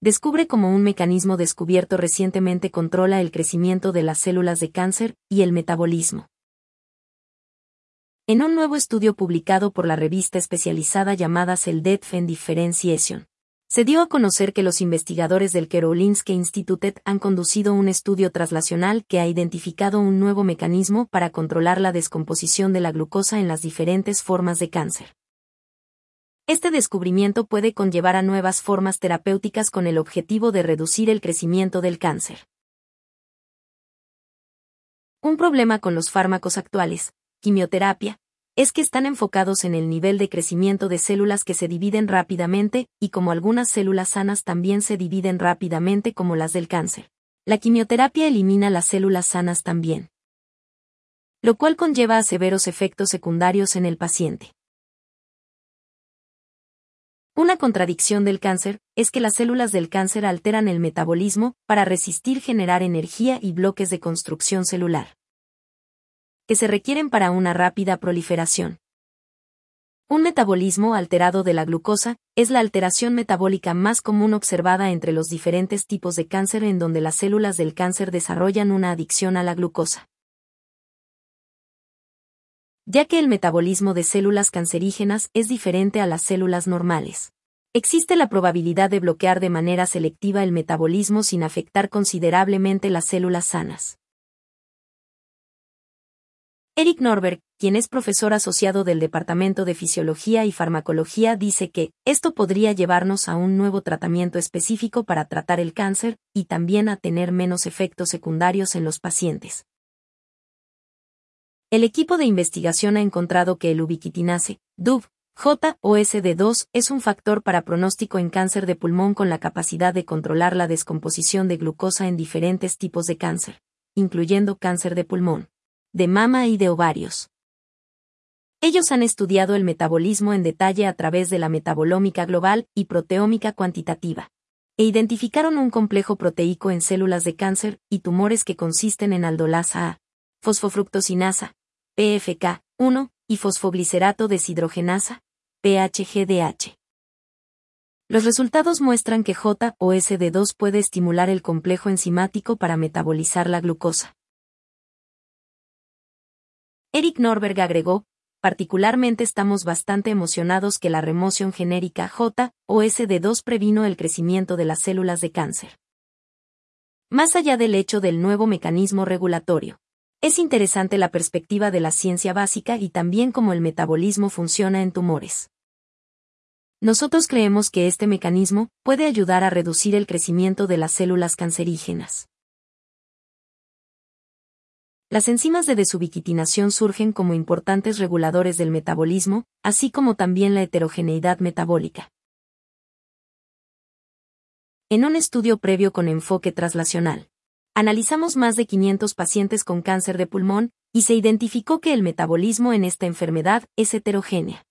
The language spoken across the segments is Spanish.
descubre cómo un mecanismo descubierto recientemente controla el crecimiento de las células de cáncer y el metabolismo. En un nuevo estudio publicado por la revista especializada llamada Cell Death and Differentiation, se dio a conocer que los investigadores del Karolinska Institutet han conducido un estudio traslacional que ha identificado un nuevo mecanismo para controlar la descomposición de la glucosa en las diferentes formas de cáncer. Este descubrimiento puede conllevar a nuevas formas terapéuticas con el objetivo de reducir el crecimiento del cáncer. Un problema con los fármacos actuales, quimioterapia, es que están enfocados en el nivel de crecimiento de células que se dividen rápidamente, y como algunas células sanas también se dividen rápidamente como las del cáncer. La quimioterapia elimina las células sanas también. Lo cual conlleva a severos efectos secundarios en el paciente. Una contradicción del cáncer es que las células del cáncer alteran el metabolismo para resistir generar energía y bloques de construcción celular que se requieren para una rápida proliferación. Un metabolismo alterado de la glucosa es la alteración metabólica más común observada entre los diferentes tipos de cáncer en donde las células del cáncer desarrollan una adicción a la glucosa. Ya que el metabolismo de células cancerígenas es diferente a las células normales. Existe la probabilidad de bloquear de manera selectiva el metabolismo sin afectar considerablemente las células sanas. Eric Norberg, quien es profesor asociado del Departamento de Fisiología y Farmacología, dice que esto podría llevarnos a un nuevo tratamiento específico para tratar el cáncer y también a tener menos efectos secundarios en los pacientes. El equipo de investigación ha encontrado que el ubiquitinase, DUB, JOSD2 es un factor para pronóstico en cáncer de pulmón con la capacidad de controlar la descomposición de glucosa en diferentes tipos de cáncer, incluyendo cáncer de pulmón, de mama y de ovarios. Ellos han estudiado el metabolismo en detalle a través de la metabolómica global y proteómica cuantitativa, e identificaron un complejo proteico en células de cáncer y tumores que consisten en aldolasa A, fosfofructosinasa, PFK1, y fosfoglicerato deshidrogenasa, PHGDH. Los resultados muestran que J o SD2 puede estimular el complejo enzimático para metabolizar la glucosa. Eric Norberg agregó, particularmente estamos bastante emocionados que la remoción genérica J o SD2 previno el crecimiento de las células de cáncer. Más allá del hecho del nuevo mecanismo regulatorio, es interesante la perspectiva de la ciencia básica y también cómo el metabolismo funciona en tumores. Nosotros creemos que este mecanismo puede ayudar a reducir el crecimiento de las células cancerígenas. Las enzimas de desubiquitinación surgen como importantes reguladores del metabolismo, así como también la heterogeneidad metabólica. En un estudio previo con enfoque traslacional, Analizamos más de 500 pacientes con cáncer de pulmón, y se identificó que el metabolismo en esta enfermedad es heterogénea.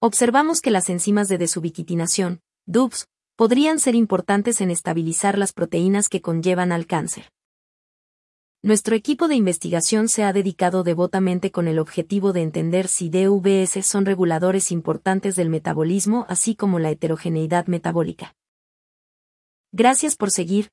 Observamos que las enzimas de desubiquitinación, DUBs, podrían ser importantes en estabilizar las proteínas que conllevan al cáncer. Nuestro equipo de investigación se ha dedicado devotamente con el objetivo de entender si DVS son reguladores importantes del metabolismo así como la heterogeneidad metabólica. Gracias por seguir,